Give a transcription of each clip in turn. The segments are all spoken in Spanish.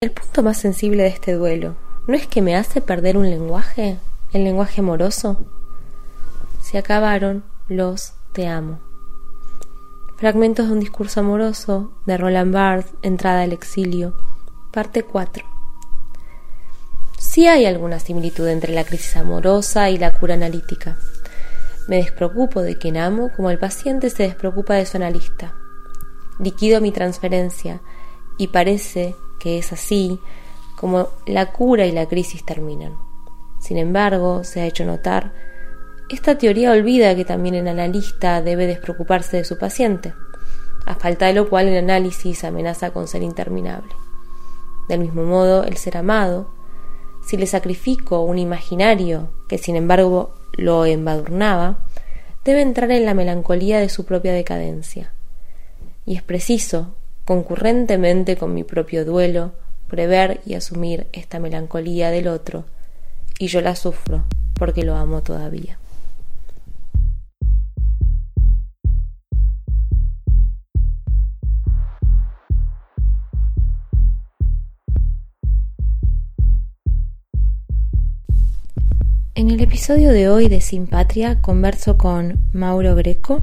El punto más sensible de este duelo no es que me hace perder un lenguaje, el lenguaje amoroso. Se acabaron los te amo. Fragmentos de un discurso amoroso de Roland Barthes, Entrada al exilio, parte 4. Sí hay alguna similitud entre la crisis amorosa y la cura analítica. Me despreocupo de quien amo como el paciente se despreocupa de su analista. Liquido mi transferencia y parece que es así como la cura y la crisis terminan. Sin embargo, se ha hecho notar esta teoría olvida que también el analista debe despreocuparse de su paciente, a falta de lo cual el análisis amenaza con ser interminable. Del mismo modo, el ser amado, si le sacrifico un imaginario que sin embargo lo embadurnaba, debe entrar en la melancolía de su propia decadencia. Y es preciso, concurrentemente con mi propio duelo, prever y asumir esta melancolía del otro, y yo la sufro porque lo amo todavía. En el episodio de hoy de Sin Patria converso con Mauro Greco,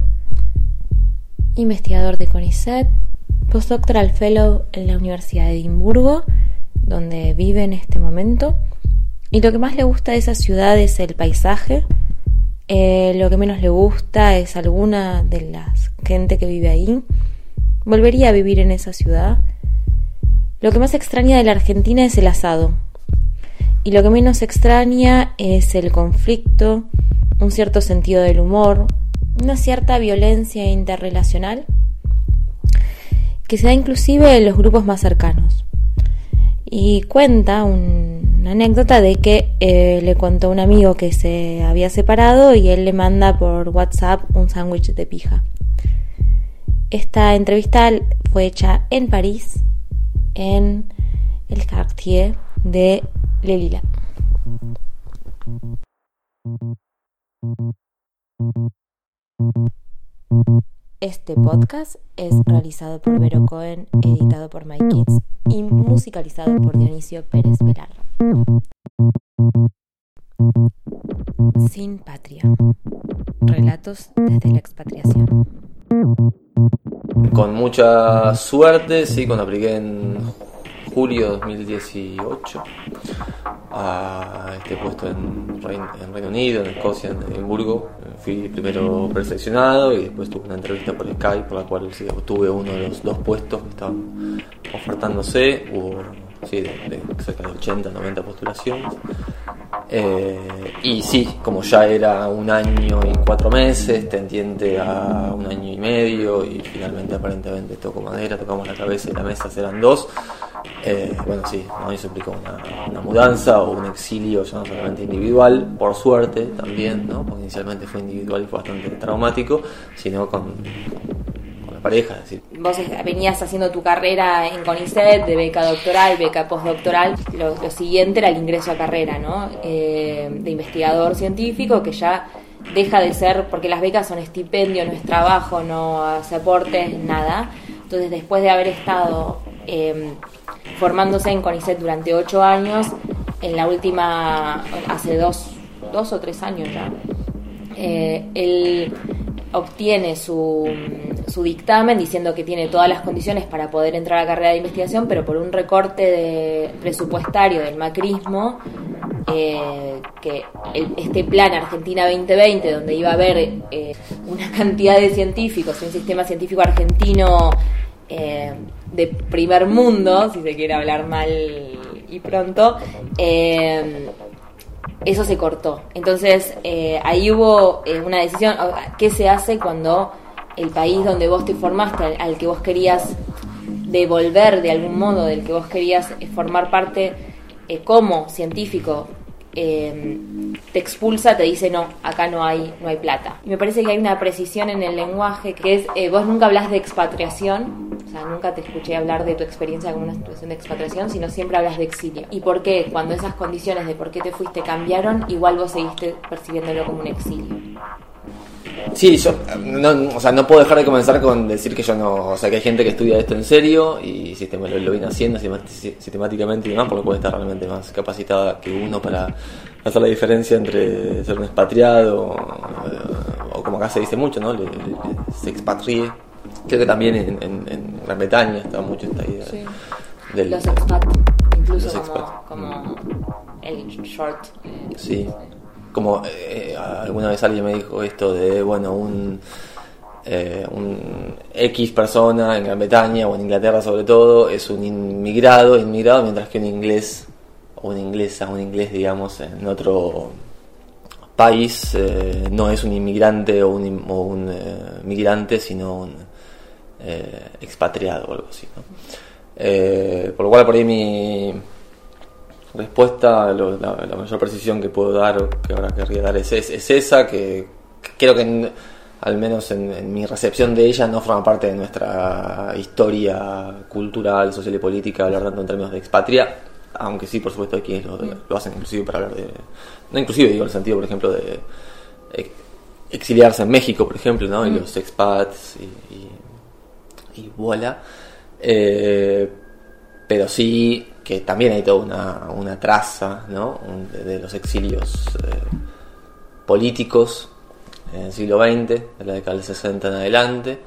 investigador de CONICET, postdoctoral fellow en la Universidad de Edimburgo, donde vive en este momento. Y lo que más le gusta de esa ciudad es el paisaje. Eh, lo que menos le gusta es alguna de la gente que vive ahí. Volvería a vivir en esa ciudad. Lo que más extraña de la Argentina es el asado y lo que menos extraña es el conflicto, un cierto sentido del humor, una cierta violencia interrelacional que se da inclusive en los grupos más cercanos. Y cuenta una anécdota de que eh, le contó un amigo que se había separado y él le manda por WhatsApp un sándwich de pija. Esta entrevista fue hecha en París, en el quartier de Lelila. Este podcast es realizado por Vero Cohen, editado por My Kids y musicalizado por Dionisio Pérez Velar. Sin patria. Relatos desde la expatriación. Con mucha suerte, sí, cuando apliqué en julio de 2018 a este puesto en Reino, Unido, en Escocia, en Edimburgo. Fui primero preseleccionado y después tuve una entrevista por Skype por la cual obtuve uno de los dos puestos que estaban ofertándose. Hubo sí, de, cerca de 80, 90 postulaciones. Eh, y sí, como ya era un año y cuatro meses, tendiente a un año y medio, y finalmente aparentemente toco madera, tocamos la cabeza y la mesa serán dos. Eh, bueno, sí, ¿no? eso implicó una, mudanza o un exilio ya no solamente individual, por suerte también, ¿no? porque inicialmente fue individual y fue bastante traumático, sino con, pareja. Vos venías haciendo tu carrera en CONICET, de beca doctoral, beca postdoctoral. Lo, siguiente era el ingreso a carrera, ¿no? Eh, de investigador científico, que ya deja de ser, porque las becas son estipendio, no es trabajo, no hace aportes, nada. Entonces, después de haber estado em, formándose en CONICET durante ocho años, en la última, hace dos, dos o tres años ya, eh, él obtiene su su dictamen diciendo que tiene todas las condiciones para poder entrar a la carrera de investigación, pero por un recorte de presupuestario del macrismo, eh, que este plan Argentina 2020, donde iba a haber eh, una cantidad de científicos, un sistema científico argentino eh, de primer mundo, si se quiere hablar mal y pronto, eso se cortó. Entonces ahí hubo una decisión, ¿qué se hace cuando el país donde vos te formaste, al, que vos querías devolver de algún modo, del que vos querías eh, formar parte eh, como científico, eh, te expulsa, te dice no, acá no hay, no hay plata. Y me parece que hay una precisión en el lenguaje que es, vos nunca hablas de expatriación, o sea, nunca te escuché hablar de tu experiencia como una situación de expatriación, sino siempre hablas de exilio. ¿Y por qué? Cuando esas condiciones de por qué te fuiste cambiaron, igual vos seguiste percibiéndolo como un exilio. Sí, yo no, o sea, no puedo dejar de comenzar con decir que yo no, o sea, que hay gente que estudia esto en serio y sistema, lo, lo viene haciendo sistemáticamente y demás, porque puede estar realmente más capacitada que uno para hacer la diferencia entre ser un expatriado o, como acá se dice mucho, ¿no? se expatrie. Creo que también en, en, Gran Bretaña está mucho esta idea. Sí. Del, los expat, incluso como, el short. Eh, sí como eh, alguna vez alguien me dijo esto de, bueno, un, eh, un X persona en Gran Bretaña o en Inglaterra sobre todo es un inmigrado, inmigrado, mientras que un inglés o una inglesa, un inglés digamos en otro país eh, no es un inmigrante o un, o un migrante, sino un expatriado o algo así. por lo cual por ahí mi respuesta, la, mayor precisión que puedo dar que ahora querría dar es, es, esa, que, creo que al menos en, mi recepción de ella no forma parte de nuestra historia cultural, social y política, hablar tanto en términos de expatria, aunque sí, por supuesto, hay quienes lo, hacen inclusive para hablar de... No inclusive, digo, en el sentido, por ejemplo, de exiliarse en México, por ejemplo, ¿no? Y mm. los expats y, y, voilà. Eh, pero sí que también hay toda una, una traza ¿no? de, los exilios eh, políticos en el siglo XX, de la década del 60 en adelante.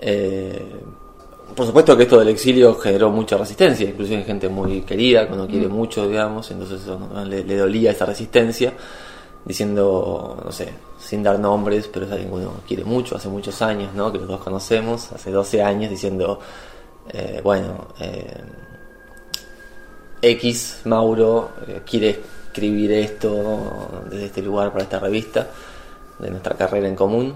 Eh, por supuesto que esto del exilio generó mucha resistencia, inclusive en gente muy querida, que uno quiere mm. mucho, digamos, entonces le, dolía esa resistencia, diciendo, no sé, sin dar nombres, pero es alguien que uno quiere mucho, hace muchos años, ¿no? que los dos conocemos, hace 12 años, diciendo, eh, bueno, X, Mauro, eh, quiere escribir esto desde este lugar para esta revista de nuestra carrera en común,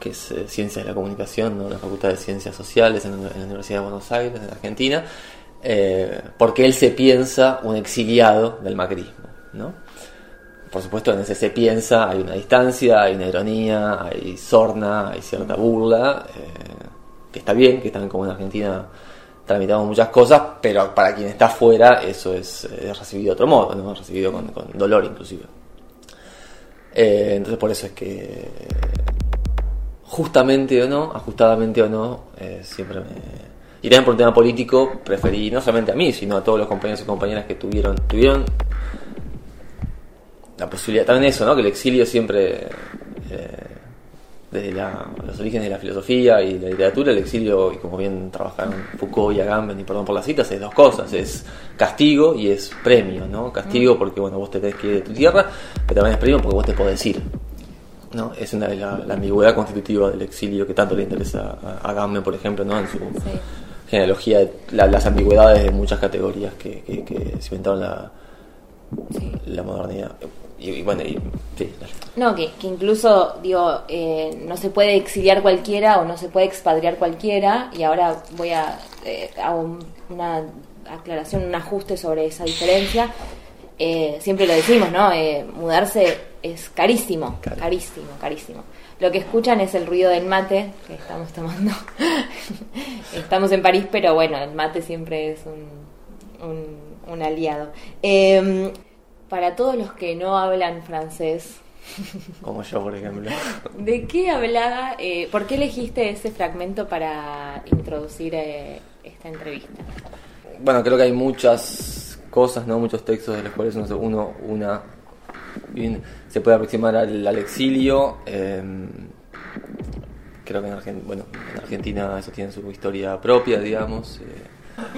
que es eh, Ciencias de la Comunicación, ¿no? la Facultad de Ciencias Sociales en, la Universidad de Buenos Aires, en Argentina, eh, porque él se piensa un exiliado del macrismo. ¿no? Por supuesto, en ese se piensa hay una distancia, hay una ironía, hay sorna, hay cierta burla, que está bien, que también como en Argentina tramitamos muchas cosas, pero para quien está fuera eso es, recibido de otro modo, ¿no? recibido con, dolor inclusive. Eh, entonces por eso es que justamente o no, ajustadamente o no, eh, siempre me... Y también por un tema político preferí no solamente a mí, sino a todos los compañeros y compañeras que tuvieron, tuvieron la posibilidad, también eso, ¿no? Que el exilio siempre... Eh, desde los orígenes de la filosofía y la literatura, el exilio, y como bien trabajaron Foucault y Agamben, y perdón por las citas, es dos cosas, es castigo y es premio, ¿no? Castigo mm. porque, bueno, vos te tenés que ir de tu tierra, pero también es premio porque vos te podés ir, ¿no? Es una, la, la ambigüedad constitutiva del exilio que tanto le interesa a Agamben, por ejemplo, ¿no? En su genealogía, las ambigüedades de muchas categorías que, que, que cimentaron la, la modernidad y, bueno, y, No, que, que, incluso, digo, eh, no se puede exiliar cualquiera o no se puede expatriar cualquiera, y ahora voy a eh, hago una aclaración, un ajuste sobre esa diferencia. Eh, siempre lo decimos, ¿no? Eh, mudarse es carísimo, carísimo, carísimo. Lo que escuchan es el ruido del mate que estamos tomando. estamos en París, pero bueno, el mate siempre es un, un, un aliado. Eh, para todos los que no hablan francés. Como yo, por ejemplo. ¿De qué hablaba? Eh, ¿Por qué elegiste ese fragmento para introducir eh, esta entrevista? Bueno, creo que hay muchas cosas, no muchos textos de los cuales uno, una se puede aproximar al, exilio. Em, creo que en, bueno, en Argentina eso tiene su historia propia, digamos.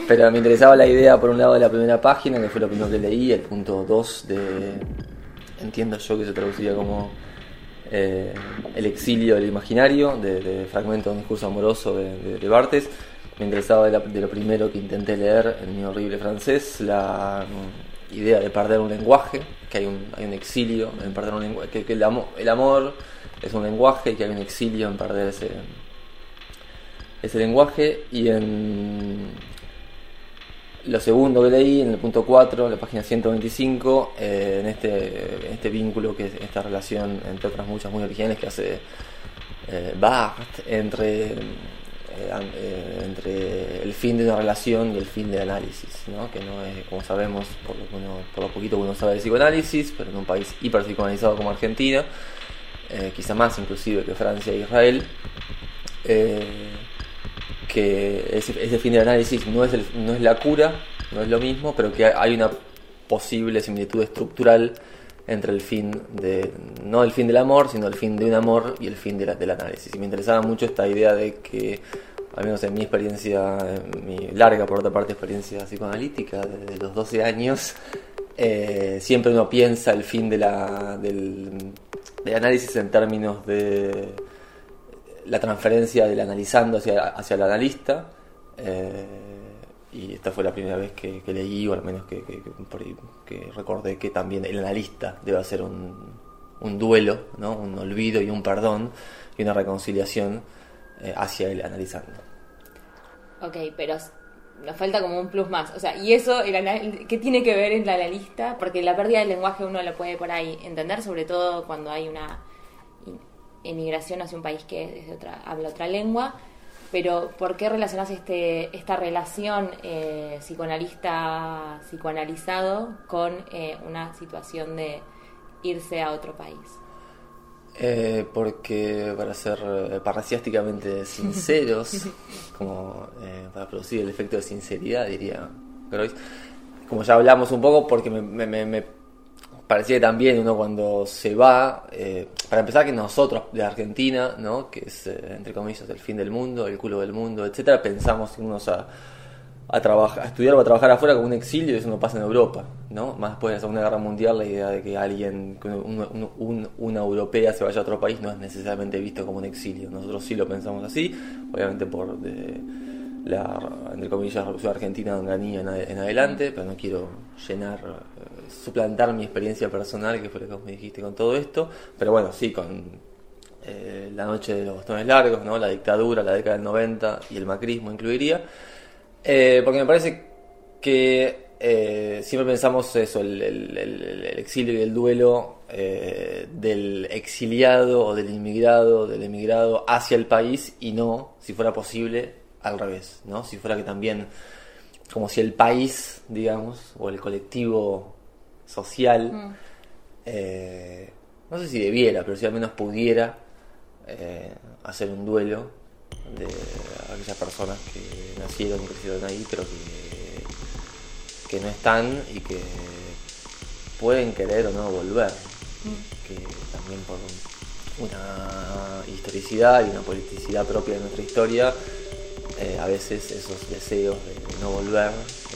Pero me interesaba la idea, por un lado, de la primera página, que fue lo primero que leí, el punto 2 de. Entiendo yo que se traduciría como. Eh, el exilio del imaginario, de, fragmento de un discurso amoroso de, de, Bartes. Me interesaba de, lo primero que intenté leer en mi horrible francés, la mm, idea de perder un lenguaje, que hay un, hay un exilio en perder un lenguaje, que, el, el amor es un lenguaje y que hay un exilio en perder ese, ese lenguaje. Y en lo segundo que leí, en el punto 4, la página 125, eh, en, este, este vínculo, que es esta relación, entre otras muchas muy originales, que hace eh, Barthes entre, eh, eh, entre el fin de una relación y el fin del análisis, ¿no? que no es, como sabemos, por lo, por lo poquito que uno sabe de psicoanálisis, pero en un país hiper psicoanalizado como Argentina, eh, quizá más inclusive que Francia e Israel, eh, que ese, ese, fin del análisis no es, el, no es la cura, no es lo mismo, pero que hay una posible similitud estructural entre el fin de, no el fin del amor, sino el fin de un amor y el fin de la, del análisis. Y me interesaba mucho esta idea de que, al menos en mi experiencia, en mi larga, por otra parte, experiencia psicoanalítica, desde los 12 años, eh, siempre uno piensa el fin de la, del, del, análisis en términos de la transferencia del analizando hacia, hacia el analista. Eh, y esta fue la primera vez que, que leí, o al menos que, que, recordé que también el analista debe hacer un, un duelo, ¿no? un olvido y un perdón y una reconciliación eh, hacia el analizando. Ok, pero nos falta como un plus más. O sea, ¿y eso el qué tiene que ver en la analista? Porque la pérdida del lenguaje uno lo puede por ahí entender, sobre todo cuando hay una emigración hacia un país que es de otra, habla otra lengua pero ¿por qué relacionas este, esta relación eh, psicoanalista-psicoanalizado con eh, una situación de irse a otro país? Eh, porque para ser eh, parasiásticamente sinceros, como para producir el efecto de sinceridad, diría Groys, como ya hablamos un poco, porque me, me, me parecía que también uno cuando se va, eh, para empezar que nosotros de Argentina, ¿no? que es eh, entre comillas el fin del mundo, el culo del mundo, etcétera, pensamos irnos a, a, a estudiar o a trabajar afuera como un exilio y eso no pasa en Europa, ¿no? Más después de la Segunda Guerra Mundial la idea de que alguien, un, un, una europea se vaya a otro país no es necesariamente visto como un exilio, nosotros sí lo pensamos así, obviamente por de, la, entre comillas, revolución argentina de en, en adelante, pero no quiero llenar suplantar mi experiencia personal, que fue lo que vos me dijiste con todo esto, pero bueno, sí, con eh, la noche de los bastones largos, ¿no? la dictadura, la década del 90 y el macrismo incluiría, eh, porque me parece que eh, siempre pensamos eso, el, exilio y el duelo del exiliado o del inmigrado, del emigrado hacia el país y no, si fuera posible, al revés, ¿no? Si fuera que también, como si el país, digamos, o el colectivo social, mm. eh, no sé si debiera, pero si al menos pudiera eh, hacer un duelo de aquellas personas que nacieron y crecieron ahí, pero que, que no están y que pueden querer o no volver. Mm. Que también por una historicidad y una politicidad propia de nuestra historia, eh, a veces esos deseos de no volver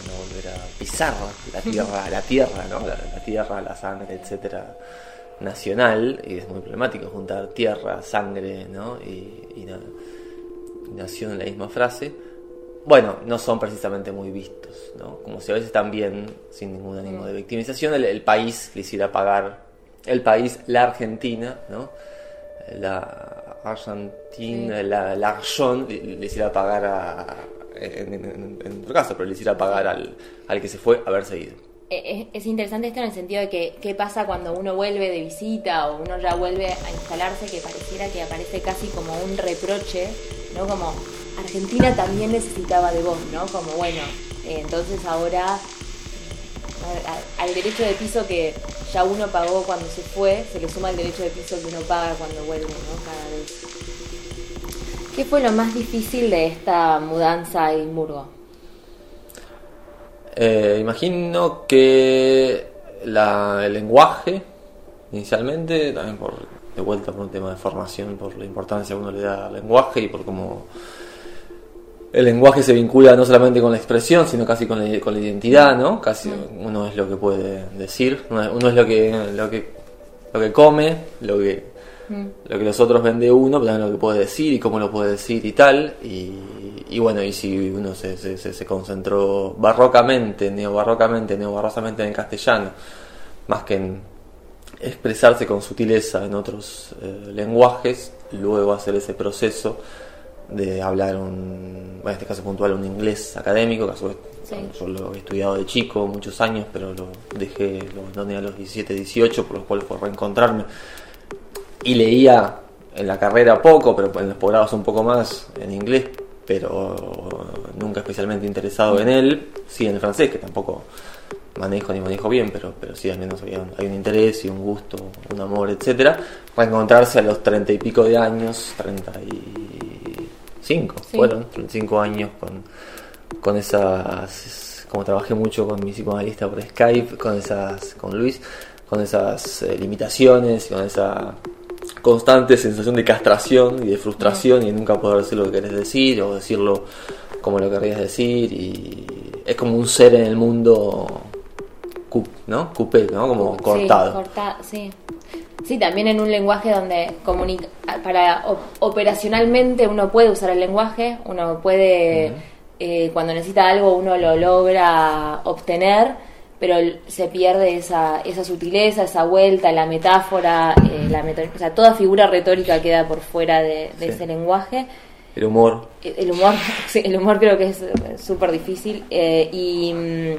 no volver a pisar la tierra, la tierra, ¿no? La, la tierra, la sangre, etcétera, nacional, y es muy problemático juntar tierra, sangre, ¿no? Y, y nación en la misma frase. Bueno, no son precisamente muy vistos, ¿no? Como si a veces también, sin ningún ánimo de victimización, el, el país le hiciera pagar, el país, la Argentina, ¿no? La Argentina, sí. la, la Archon, le, le hiciera pagar a, en, en, en, otro caso, pero le hiciera pagar al, al que se fue haber seguido. Es, es, interesante esto en el sentido de que qué pasa cuando uno vuelve de visita o uno ya vuelve a instalarse, que pareciera que aparece casi como un reproche, ¿no? Como Argentina también necesitaba de vos, ¿no? Como bueno, eh, entonces ahora al derecho de piso que ya uno pagó cuando se fue, se le suma el derecho de piso que uno paga cuando vuelve, ¿no? Cada vez. ¿Qué fue lo más difícil de esta mudanza a Edimburgo? Eh, imagino que la, el lenguaje, inicialmente, también por de vuelta por un tema de formación, por la importancia que uno le da al lenguaje y por cómo el lenguaje se vincula no solamente con la expresión, sino casi con la, con la identidad, ¿no? Casi uno es lo que puede decir, uno es lo que, lo que, lo que come, lo que lo que los otros ven de uno, pero también lo que puede decir y cómo lo puede decir y tal. Y, y bueno, y si uno se, se, se concentró barrocamente, neobarrocamente, neobarrosamente en el castellano, más que en expresarse con sutileza en otros eh, lenguajes, luego hacer ese proceso de hablar un, bueno, en este caso puntual, un inglés académico, que a su vez sí. yo lo he estudiado de chico muchos años, pero lo dejé, lo abandoné a los 17, 18, por lo cual fue reencontrarme y leía en la carrera poco, pero en los posgrados un poco más en inglés, pero nunca especialmente interesado en él, sí en el francés, que tampoco manejo ni manejo bien, pero, pero sí al menos había un- hay un interés y un gusto, un amor, etcétera, para encontrarse a los treinta y pico de años, treinta y cinco, Sí. fueron, 35 años con, con esas, como trabajé mucho con mi psicoanalista por Skype, con esas, con Luis, con esas eh, limitaciones y con esa constante sensación de castración y de frustración y nunca poder decir lo que querés decir o decirlo como lo querrías decir y es como un ser en el mundo ¿no? coupé, ¿no? como cortado. Sí, corta- sí. Sí, también en un lenguaje donde comunica para op- operacionalmente uno puede usar el lenguaje, uno puede eh, cuando necesita algo uno lo logra obtener, pero se pierde esa, esa sutileza, esa vuelta, la metáfora, eh, la o sea, toda figura retórica queda por fuera de, de Sí. ese lenguaje. El humor, El humor, sí, el humor creo que es eh, súper difícil eh, y, mm,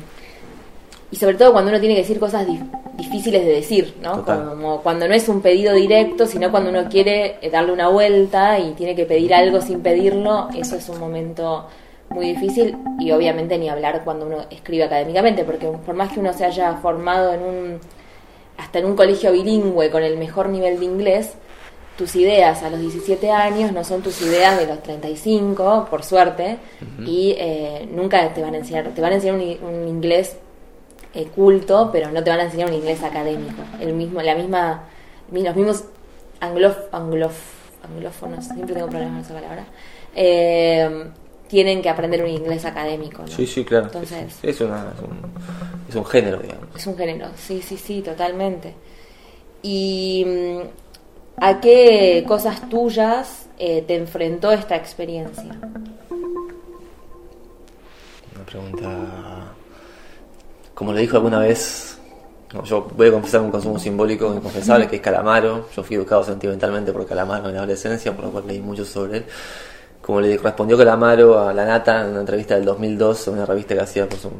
y sobre todo cuando uno tiene que decir cosas dif- difíciles de decir, ¿no? Total. Como cuando no es un pedido directo, sino cuando uno quiere eh, darle una vuelta y tiene que pedir algo sin pedirlo, eso es un momento muy difícil y obviamente ni hablar cuando uno escribe académicamente, porque por más que uno se haya formado en un hasta en un colegio bilingüe con el mejor nivel de inglés, tus ideas a los 17 años no son tus ideas de los 35, por suerte, y eh, nunca te van a enseñar, te van a enseñar un, un inglés eh, culto, pero no te van a enseñar un inglés académico. El mismo, la misma, mi- los mismos anglof, anglof, anglófonos, siempre tengo problemas con esa palabra, eh, tienen que aprender un inglés académico. ¿no? sí, sí, claro. Entonces, Sí, es, una- es un, es un género, digamos. es un género, sí, sí, sí, totalmente. ¿Y mm, a qué cosas tuyas eh, te enfrentó esta experiencia? Una pregunta. Como le dijo alguna vez, no, yo voy a confesar un consumo simbólico inconfesable que es Calamaro. Yo fui educado sentimentalmente por Calamaro en la adolescencia, por lo cual leí mucho sobre él. Como le respondió Calamaro a La Nata en una entrevista del 2002, en una revista que hacía por su,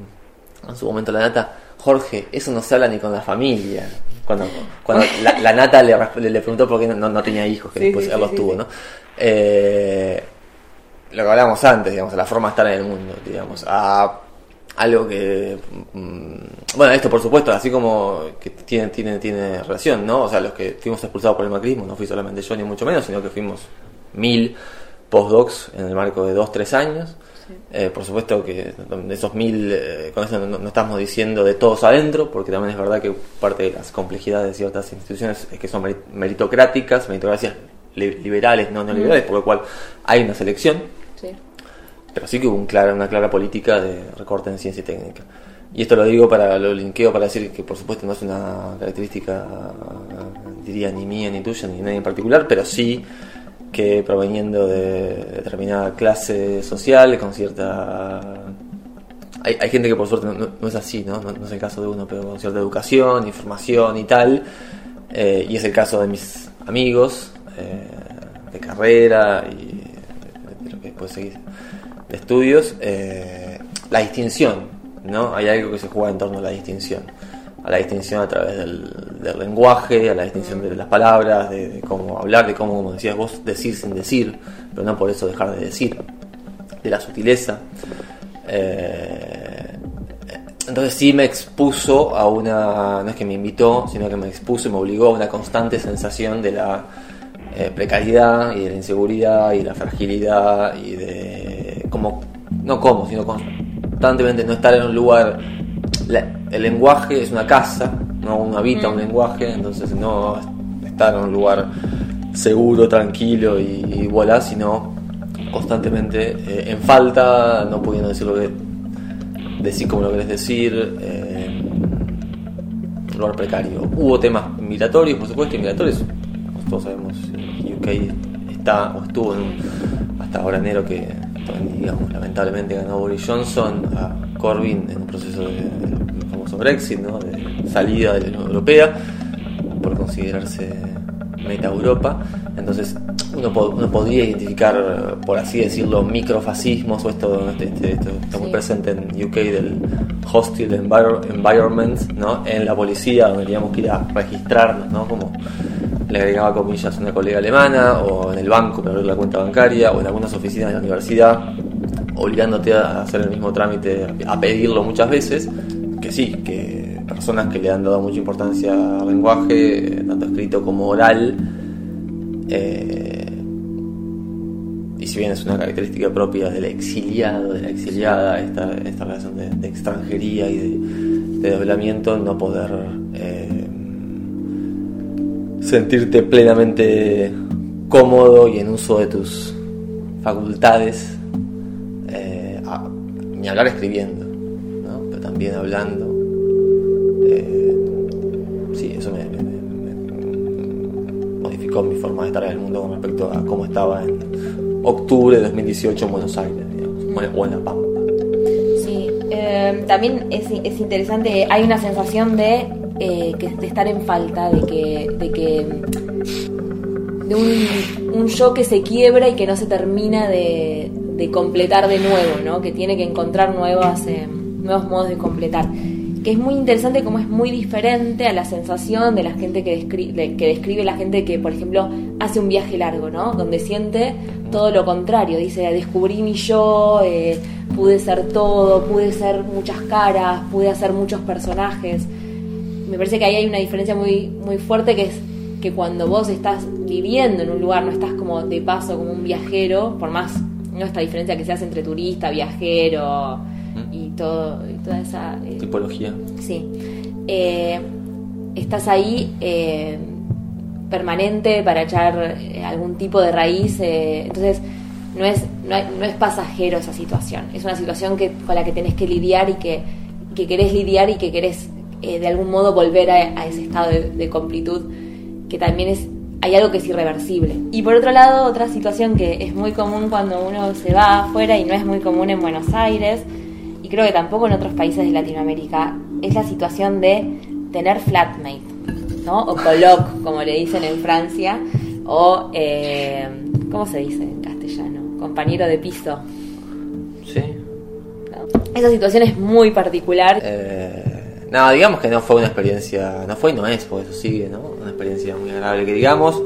en su momento La Nata, Jorge, eso no se habla ni con la familia. Cuando, cuando la, la Nata le, preguntó por qué no, tenía hijos, que Sí, después sí, los sí, tuvo. ¿no? Eh, lo que hablábamos antes, digamos, la forma de estar en el mundo, digamos, a algo que, mm, bueno, esto por supuesto, así como que tiene, tiene, tiene relación, ¿no? O sea, los que fuimos expulsados por el macrismo, no fui solamente yo ni mucho menos, sino que fuimos mil postdocs en el marco de dos, tres años. Eh, por supuesto que de esos mil, eh, con eso no, no estamos diciendo de todos adentro, porque también es verdad que parte de las complejidades de ciertas instituciones es que son meri- meritocráticas, meritocracias li- liberales, no neoliberales, por lo cual hay una selección. Sí. Pero sí que hubo una clara política de recorte en ciencia y técnica. Y esto lo digo para lo linkeo para decir que por supuesto no es una característica, diría, ni mía, ni tuya, ni nadie en particular, pero sí que proveniendo de determinada clase social, con cierta... Hay, gente que por suerte no, es así, ¿no? ¿no? es el caso de uno, pero con cierta educación, información y tal. eh, y es el caso de mis amigos eh, de carrera y de lo que después de estudios, eh, la distinción, ¿no? Hay algo que se juega en torno a la distinción. A la distinción a través del, lenguaje, a la distinción de las palabras, de, de cómo hablar, de cómo, como decías vos, decir sin decir, pero no por eso dejar de decir, de la sutileza. Eh, entonces sí me expuso a una, no es que me invitó, sino que me expuso y me obligó a una constante sensación de la eh, precariedad y de la inseguridad y de la fragilidad y de cómo, no cómo, sino constantemente no estar en un lugar, la- el lenguaje es una casa, no uno habita un lenguaje, entonces no estar en un lugar seguro, tranquilo y, y voilà, sino constantemente eh, en falta, no pudiendo decir lo que decir como lo querés decir, eh, un lugar precario. Hubo temas migratorios, por supuesto, y migratorios, como todos sabemos, UK está o estuvo en un- hasta ahora enero que digamos, lamentablemente ganó Boris Johnson a Corbyn en un proceso de, del famoso Brexit, ¿no? de salida de la Unión Europea, por considerarse meta Europa. Entonces uno, po- uno podría identificar, por así decirlo, microfascismos o esto, este- este- esto está muy Sí. presente en UK del hostile envir- environment, ¿no? En la policía, donde teníamos que ir a registrarnos, ¿no? Como le agregaba comillas a una colega alemana, o en el banco para abrir la cuenta bancaria, o en algunas oficinas de la universidad, obligándote a hacer el mismo trámite, a pedirlo muchas veces, que sí, que personas que le han dado mucha importancia al lenguaje, tanto escrito como oral, eh, y si bien es una característica propia del exiliado, de la exiliada, esta, esta relación de, extranjería y de, doblamiento, no poder eh, sentirte plenamente cómodo y en uso de tus facultades, eh, ni hablar escribiendo, pero también hablando. Eh, sí, eso me, modificó mi forma de estar en el mundo con respecto a cómo estaba en octubre de 2018 en Buenos Aires, digamos, o en La Pampa. Sí, eh, también es, interesante, hay una sensación de, que, de estar en falta, de que, de que de un, yo que se quiebra y que no se termina de, completar de nuevo, ¿no? que tiene que encontrar nuevas, eh, nuevos modos de completar. Que es muy interesante como es muy diferente a la sensación de la gente que describe, que describe la gente que, por ejemplo, hace un viaje largo, ¿no? Donde siente todo lo contrario. Dice, descubrí mi yo, eh, pude ser todo, pude ser muchas caras, pude hacer muchos personajes. Me parece que ahí hay una diferencia muy, muy fuerte que es que cuando vos estás viviendo en un lugar, no estás como de paso, como un viajero, por más, no esta diferencia que se hace entre turista, viajero y, todo, toda esa... Eh, Tipología. Sí. Eh, estás ahí eh, permanente para echar algún tipo de raíz, entonces no es, no, es pasajero esa situación, es una situación que, con la que tenés que lidiar y que, que querés lidiar y que querés de algún modo volver a, ese estado de completud que también es hay algo que es irreversible. Y por otro lado, otra situación que es muy común cuando uno se va afuera y no es muy común en Buenos Aires, y creo que tampoco en otros países de Latinoamérica, es la situación de tener flatmate, ¿no? O coloc, como le dicen en Francia, o, eh, ¿cómo se dice en castellano? Compañero de piso. Sí. Esa situación es muy particular. Eh no, digamos que no fue una experiencia, no fue y no es, porque eso sigue, ¿no? Una experiencia muy agradable que digamos,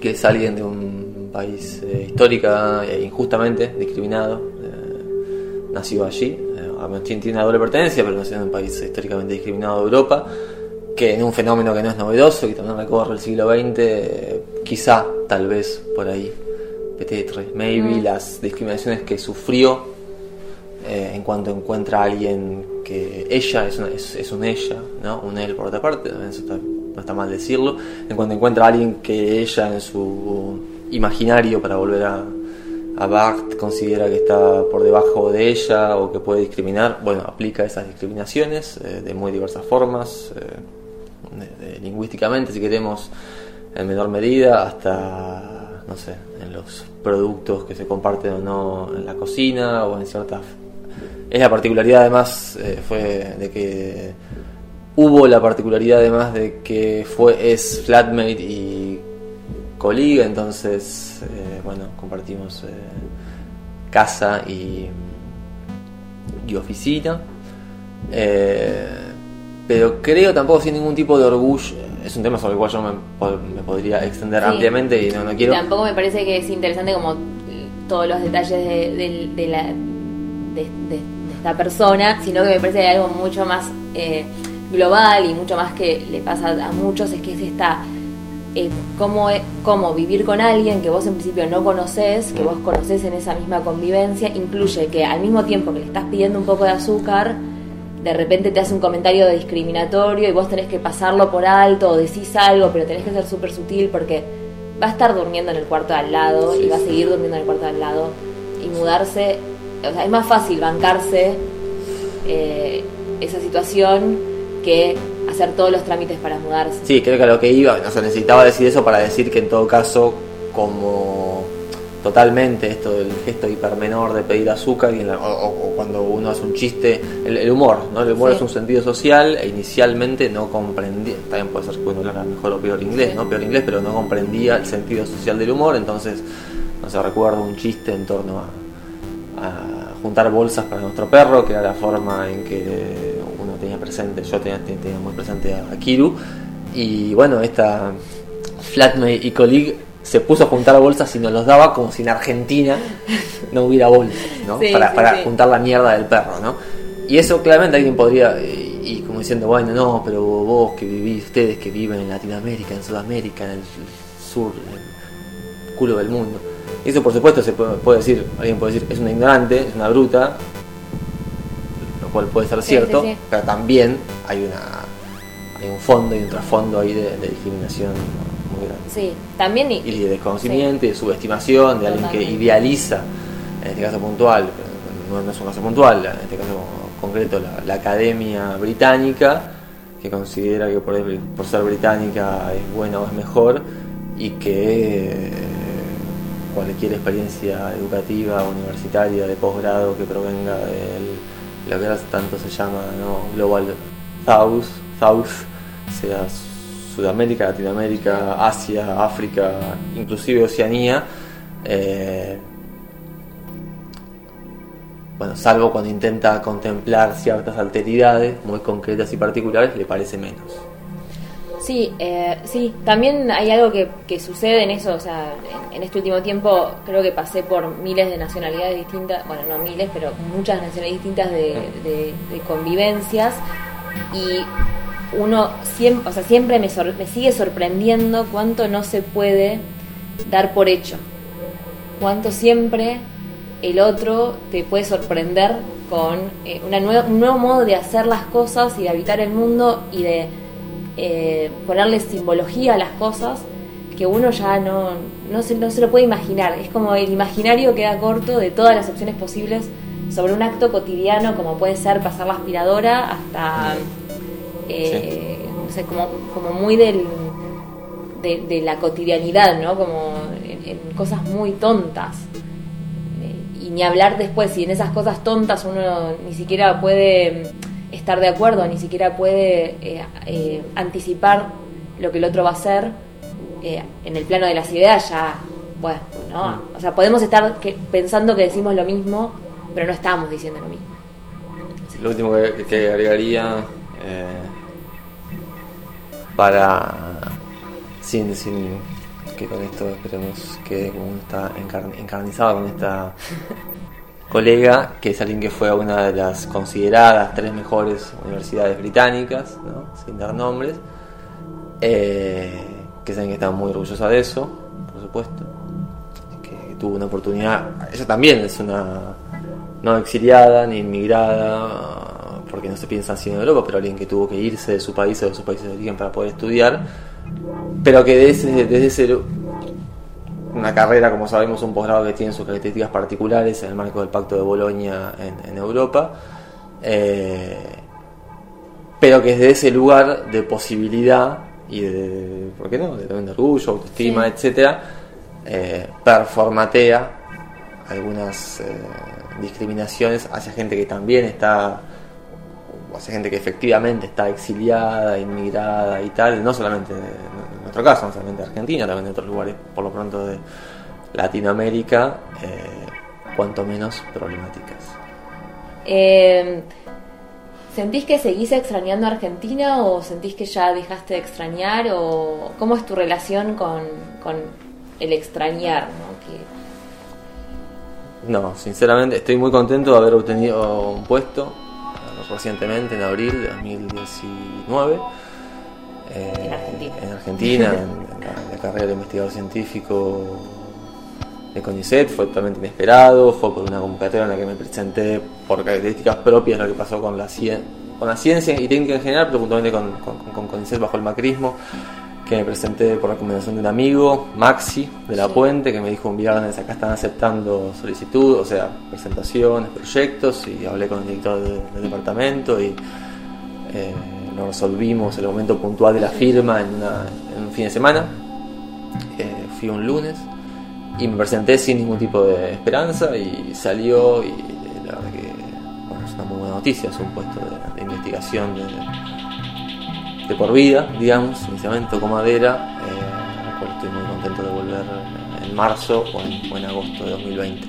que es alguien de un país eh, histórica e injustamente discriminado, eh, nació allí, eh, tiene una doble pertenencia, pero nació en un país históricamente discriminado de Europa, que en un fenómeno que no es novedoso, que también recorre el siglo XX, quizá, tal vez, por ahí, peut maybe, mm. las discriminaciones que sufrió en cuanto encuentra a alguien que ella es, es, un ella, ¿no? Un él por otra parte, eso no está mal decirlo. En cuanto encuentra a alguien que ella en su imaginario para volver a, a Bart considera que está por debajo de ella o que puede discriminar, bueno, aplica esas discriminaciones eh, de muy diversas formas, eh, lingüísticamente, si queremos, en menor medida, hasta, no sé, en los productos que se comparten o no en la cocina o en ciertas es la particularidad además eh, fue de que hubo la particularidad además de que fue es flatmate y colleague entonces eh, bueno compartimos eh, casa y, y oficina. Pero creo tampoco sin ningún tipo de orgullo es un tema sobre el cual yo me, podría extender ampliamente y no, no quiero tampoco me parece que es interesante como todos los detalles de, la de, esta persona, sino que me parece que hay algo mucho más eh, global y mucho más que le pasa a muchos, es que es esta, eh, cómo, cómo vivir con alguien que vos en principio no conoces, que vos conoces en esa misma convivencia, incluye que al mismo tiempo que le estás pidiendo un poco de azúcar, de repente te hace un comentario discriminatorio y vos tenés que pasarlo por alto o decís algo, pero tenés que ser súper sutil porque va a estar durmiendo en el cuarto de al lado y va a seguir durmiendo en el cuarto de al lado y mudarse o sea, es más fácil bancarse eh, esa situación que hacer todos los trámites para mudarse. Sí, creo que a lo que iba, o sea, necesitaba decir eso para decir que en todo caso, como totalmente esto del gesto hipermenor de pedir azúcar o, cuando uno hace un chiste, el, humor, ¿no? El humor es un sentido social e inicialmente no comprendía, también puede ser que uno hablara mejor o peor inglés, ¿no? Peor inglés, pero no comprendía el sentido social del humor, entonces, no sé, recuerdo un chiste en torno a juntar bolsas para nuestro perro, que era la forma en que uno tenía presente, yo tenía, muy presente a, Kiru. Y bueno, esta Flatmate y Colleague se puso a juntar bolsas y nos los daba como si en Argentina no hubiera bolsas, ¿no? para, juntar la mierda del perro, ¿no? Y eso claramente alguien podría, eh, y como diciendo, bueno, no, pero vos que vivís, ustedes que viven en Latinoamérica, en Sudamérica, en el sur, en el culo del mundo. Eso por supuesto se puede, puede decir, alguien puede decir, es una ignorante, es una bruta, lo cual puede ser cierto, sí, sí. pero también hay una hay un fondo y un trasfondo ahí de, de discriminación muy grande. Sí, también y, Y de desconocimiento y de subestimación de alguien que idealiza, en este caso puntual, no, no es un caso puntual, en este caso concreto la, la academia británica, que considera que por, por ser británica es buena o es mejor, y que cualquier experiencia educativa, universitaria, de posgrado que provenga de lo que ahora tanto se llama. Global South, South, sea Sudamérica, Latinoamérica, Asia, África, inclusive Oceanía, eh, bueno, salvo cuando intenta contemplar ciertas alteridades muy concretas y particulares, le parece menos. Sí, eh, sí, también hay algo que, que sucede en eso, o sea, en, en este último tiempo creo que pasé por miles de nacionalidades distintas, bueno, no miles, pero muchas nacionalidades distintas de, de- de convivencias. Y uno siempre, o sea, siempre me, sor- me sigue sorprendiendo cuánto no se puede dar por hecho, cuánto siempre el otro te puede sorprender con eh, una nueva, un nuevo modo de hacer las cosas y de habitar el mundo y de eh, ponerle simbología a las cosas que uno ya no, no, se, no se lo puede imaginar. Es como el imaginario queda corto de todas las opciones posibles sobre un acto cotidiano como puede ser pasar la aspiradora hasta, eh, no sé, como, como muy del, de, de la cotidianidad, ¿no? Como en, en cosas muy tontas. Eh, Y ni hablar después, si en esas cosas tontas uno ni siquiera puede estar de acuerdo, ni siquiera puede eh, eh, anticipar lo que el otro va a hacer, eh, en el plano de las ideas ya, bueno, ¿no? O sea, podemos estar que- pensando que decimos lo mismo, pero no estamos diciendo lo mismo. Lo último que, que agregaría para sin, sin que con esto esperemos que uno está encar- encarnizado con esta colega, que es alguien que fue a una de las consideradas tres mejores universidades británicas, ¿no? sin dar nombres, eh, que saben que está muy orgullosa de eso, por supuesto, que tuvo una oportunidad, ella también es una no exiliada ni inmigrada, porque no se piensa así en Europa, pero alguien que tuvo que irse de su país o de sus países de origen para poder estudiar, pero que desde, desde ser una carrera, como sabemos, un posgrado que tiene sus características particulares en el marco del Pacto de Bolonia en, en Europa, eh, pero que desde ese lugar de posibilidad y de, ¿por qué no?, de, orgullo, autoestima, Sí. etcétera, eh, performatea algunas eh, discriminaciones hacia gente que también está, o hacia gente que efectivamente está exiliada, inmigrada y tal, no solamente en nuestro caso, no solamente de Argentina, también de otros lugares, por lo pronto de Latinoamérica, eh, cuanto menos problemáticas. Eh, ¿Sentís que seguís extrañando a Argentina o sentís que ya dejaste de extrañar? ¿O cómo es tu relación con, con el extrañar? ¿no? Que- No, sinceramente estoy muy contento de haber obtenido un puesto eh, recientemente, en abril de 2019. Eh, En Argentina. En Argentina, en, en la, carrera de investigador científico de CONICET, fue totalmente inesperado, fue por una convocatoria en la que me presenté por características propias de lo que pasó con la, cien- con la ciencia y técnica en general, pero puntualmente con, con, con CONICET bajo el macrismo, que me presenté por recomendación de un amigo, Maxi, de La Sí. Puente, que me dijo un viernes, acá están aceptando solicitud, o sea, presentaciones, proyectos, y hablé con el director de- del departamento y eh, lo resolvimos en el momento puntual de la firma en, en un fin de semana. Eh, fui un lunes y me presenté sin ningún tipo de esperanza y salió y la verdad que bueno, es una muy buena noticia, es un puesto de, investigación de, por vida, digamos, inicialmente tocó madera, eh, al cual estoy muy contento de volver en marzo o en, en agosto de 2020.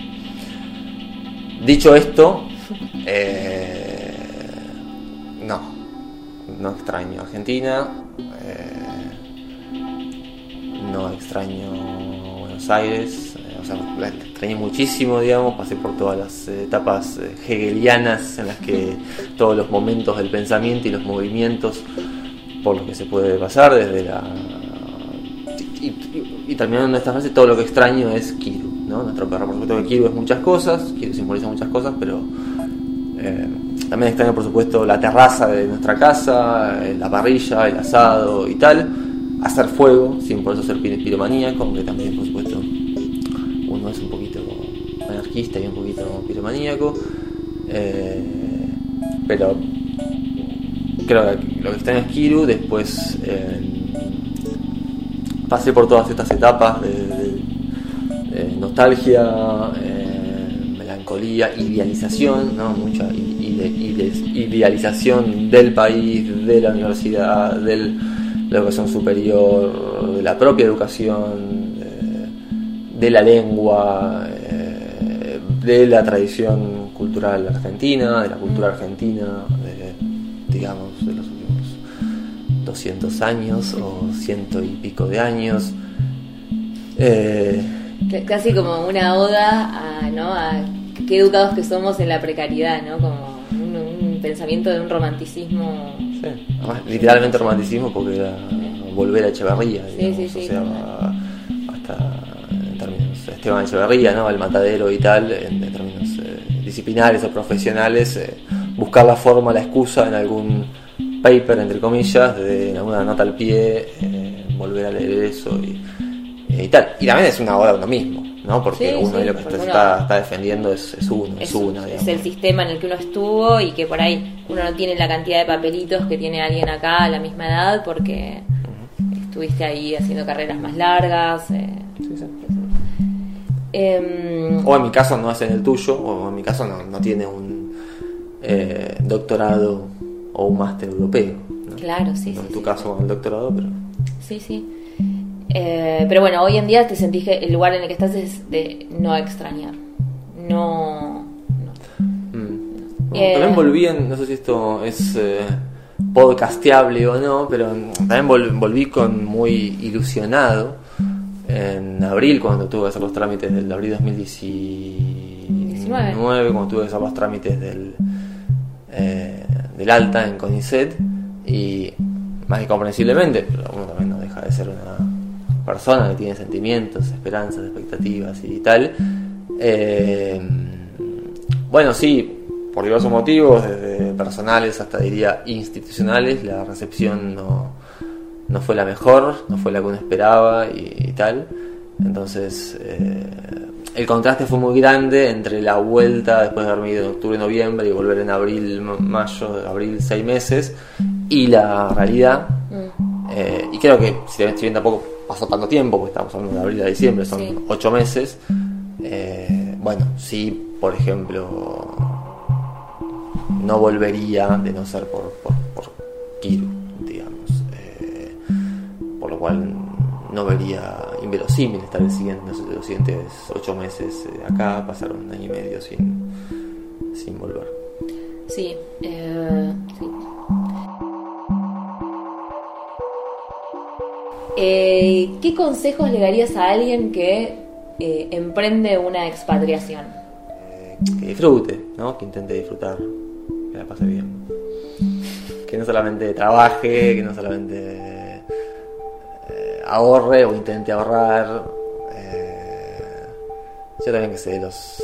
Dicho esto, eh, no extraño Argentina, eh, no extraño Buenos Aires, eh, o la extrañé muchísimo, digamos, pasé por todas las etapas eh, hegelianas en las que todos los momentos del pensamiento y los movimientos por los que se puede pasar, desde la... Y, terminando en esta frase, todo lo que extraño es Kiru, ¿no? Nuestro perro, por supuesto que Kiru es muchas cosas, Kiru simboliza muchas cosas, pero... Eh, también extraño, por supuesto, la terraza de nuestra casa, eh, la parrilla, el asado y tal. Hacer fuego, sin por eso ser piromaníaco, que también, por supuesto, uno es un poquito anarquista y un poquito piromaníaco. Eh, pero creo que lo que extraño es Kiru. Después eh, pasé por todas estas etapas de, nostalgia, melancolía, idealización, ¿no? mucha del país, de la universidad, de la educación superior, de la propia educación, de, la lengua, eh, de la tradición cultural argentina, de la cultura argentina, digamos, de los últimos 200 años o ciento y pico de años. Eh, Casi como una oda a, ¿no? qué educados que somos en la precariedad, ¿no? Pensamiento de un romanticismo. Sí, literalmente romanticismo porque era volver a Echeverría, digamos, o sea, hasta en términos Esteban Echeverría, ¿no? El matadero y tal, en, términos eh, disciplinares o profesionales, eh, buscar la forma, la excusa en algún paper, entre comillas, de en alguna nota al pie, eh, volver a leer eso y, y tal. Y también es una obra de uno mismo. ¿No? Porque uno lo que está, defendiendo es, uno, es, una. Es el sistema en el que uno estuvo y que por ahí uno no tiene la cantidad de papelitos que tiene alguien acá a la misma edad porque estuviste ahí haciendo carreras más largas. Eh. Em, o en mi caso no hacen el tuyo, o en mi caso no, tiene un eh, doctorado o un máster europeo. Claro, sí. en tu caso el doctorado, pero... Sí, sí. Eh, pero bueno, hoy en día te sentís que el lugar en el que estás es de no extrañar. No. Mm. también volví en, no sé si esto es eh, podcasteable o no, pero también volví con muy ilusionado en abril, cuando tuve que hacer los trámites del abril 2019, cuando tuve que hacer los trámites del, eh, del alta en CONICET, y más incomprensiblemente, pero uno también no deja de ser una persona que tiene sentimientos, esperanzas, expectativas y tal. Eh, bueno, sí, por diversos motivos, desde personales hasta diría institucionales, la recepción no, no fue la mejor, no fue la que uno esperaba y, tal. Entonces, eh, el contraste fue muy grande entre la vuelta después de haber venido en octubre, noviembre y volver en abril, mayo, abril, seis meses, y la realidad. Mm. Eh, y creo que, si bien tampoco pasó tanto tiempo, porque estamos hablando de abril a diciembre, son ocho meses. Eh, bueno, sí, por ejemplo, no volvería de no ser por, por, por Kiru, digamos. Eh, por lo cual no vería inverosímil estar el siguiente, los siguientes ocho meses eh, acá, pasar un año y medio sin, sin volver. Sí, eh, sí. Eh, ¿Qué consejos le darías a alguien que eh, emprende una expatriación? Eh, que disfrute, ¿no? Que intente disfrutar, que la pase bien. Que no solamente trabaje, que no solamente ahorre o intente ahorrar. yo también que sé los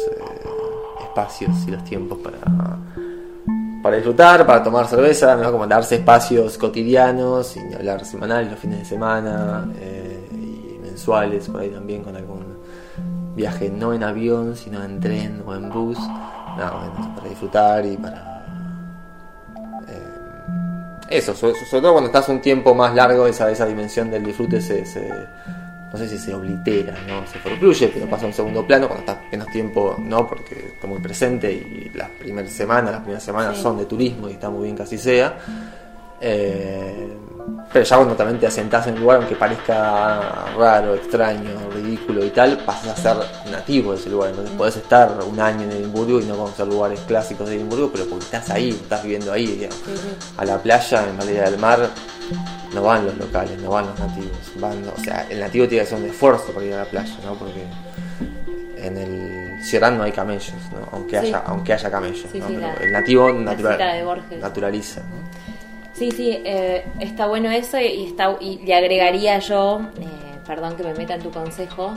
espacios y los tiempos para para disfrutar, para tomar cerveza, ¿no? como darse espacios cotidianos, sin hablar semanales, los fines de semana eh, y mensuales, por ahí también con algún viaje no en avión, sino en tren o en bus, no, para disfrutar y para... Eh, eso, sobre, todo cuando estás un tiempo más largo, esa, esa dimensión del disfrute se no sé si se oblitera, no se concluye, pero pasa a un segundo plano cuando está menos tiempo, no, porque está muy presente y las primeras semanas, las primeras semanas son de turismo y está muy bien que así sea. Eh, pero ya cuando también te asentás en un lugar, aunque parezca raro, extraño, ridículo y tal, pasas a ser nativo de ese lugar. Entonces podés estar un año en Edimburgo y no conocer lugares clásicos de Edimburgo, pero porque estás ahí, estás viviendo ahí, digamos. A la playa, en Valeria del Mar, no van los locales, no van los nativos, van, o sea, el nativo tiene que hacer un esfuerzo para ir a la playa, ¿no? Porque en el Ciudad no hay camellos, ¿no? aunque, Sí. haya, aunque haya camellos. Sí, ¿no? sí, la- el nativo natural- naturaliza. Sí, sí, eh, está bueno eso y, está, y le agregaría yo, eh, perdón que me meta en tu consejo,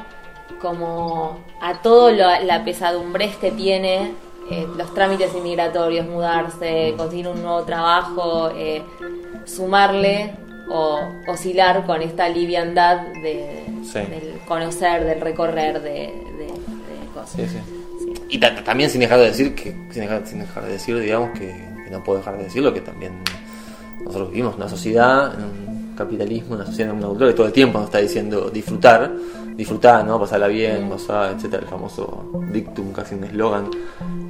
como a todo lo- la pesadumbrez que tiene eh, los trámites inmigratorios, mudarse, conseguir un nuevo trabajo, eh, sumarle o oscilar con esta liviandad de, Sí. del conocer, del recorrer, de, de- de cosas. Sí, sí. Y ta- también sin dejar de decir que sin dejar, sin dejar de decir, digamos que, que no puedo dejar de decirlo que también nosotros vivimos en una sociedad, en un capitalismo, en una sociedad, en una cultura que todo el tiempo nos está diciendo disfrutar, disfrutar, ¿no? Pasarla bien, gozar, etcétera, el famoso dictum, casi un eslogan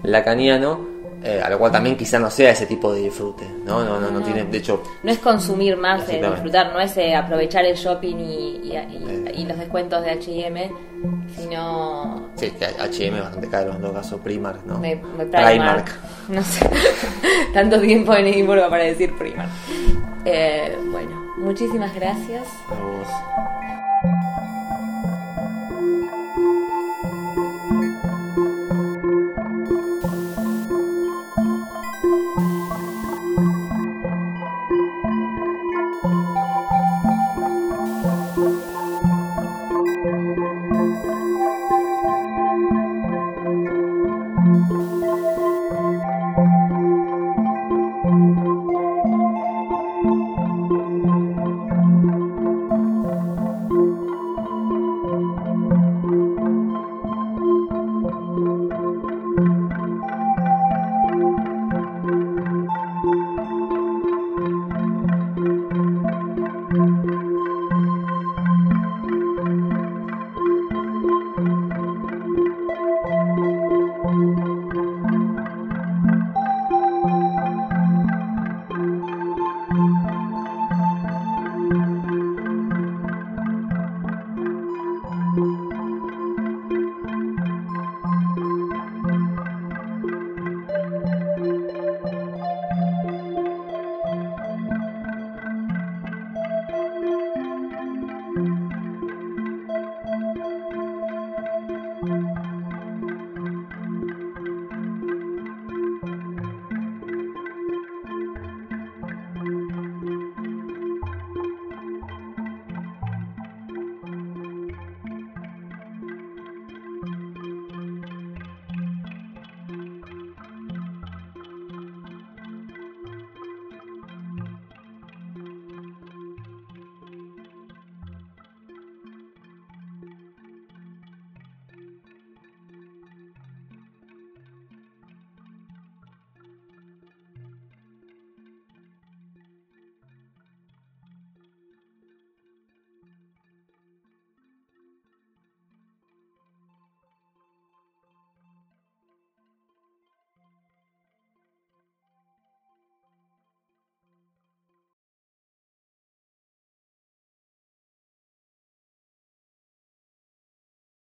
lacaniano, eh, a lo cual también quizá no sea ese tipo de disfrute, ¿no? No, no, no, tiene, de hecho, No es consumir más, eh, disfrutar, no es eh, aprovechar el shopping y, y- y- y los descuentos de H&M, sino sí, que H&M es bastante caro, en todo caso, Primark, ¿no? de, de Primark. No sé, tanto tiempo en Edimburgo para decir Primark. Eh, bueno, muchísimas gracias. A vos.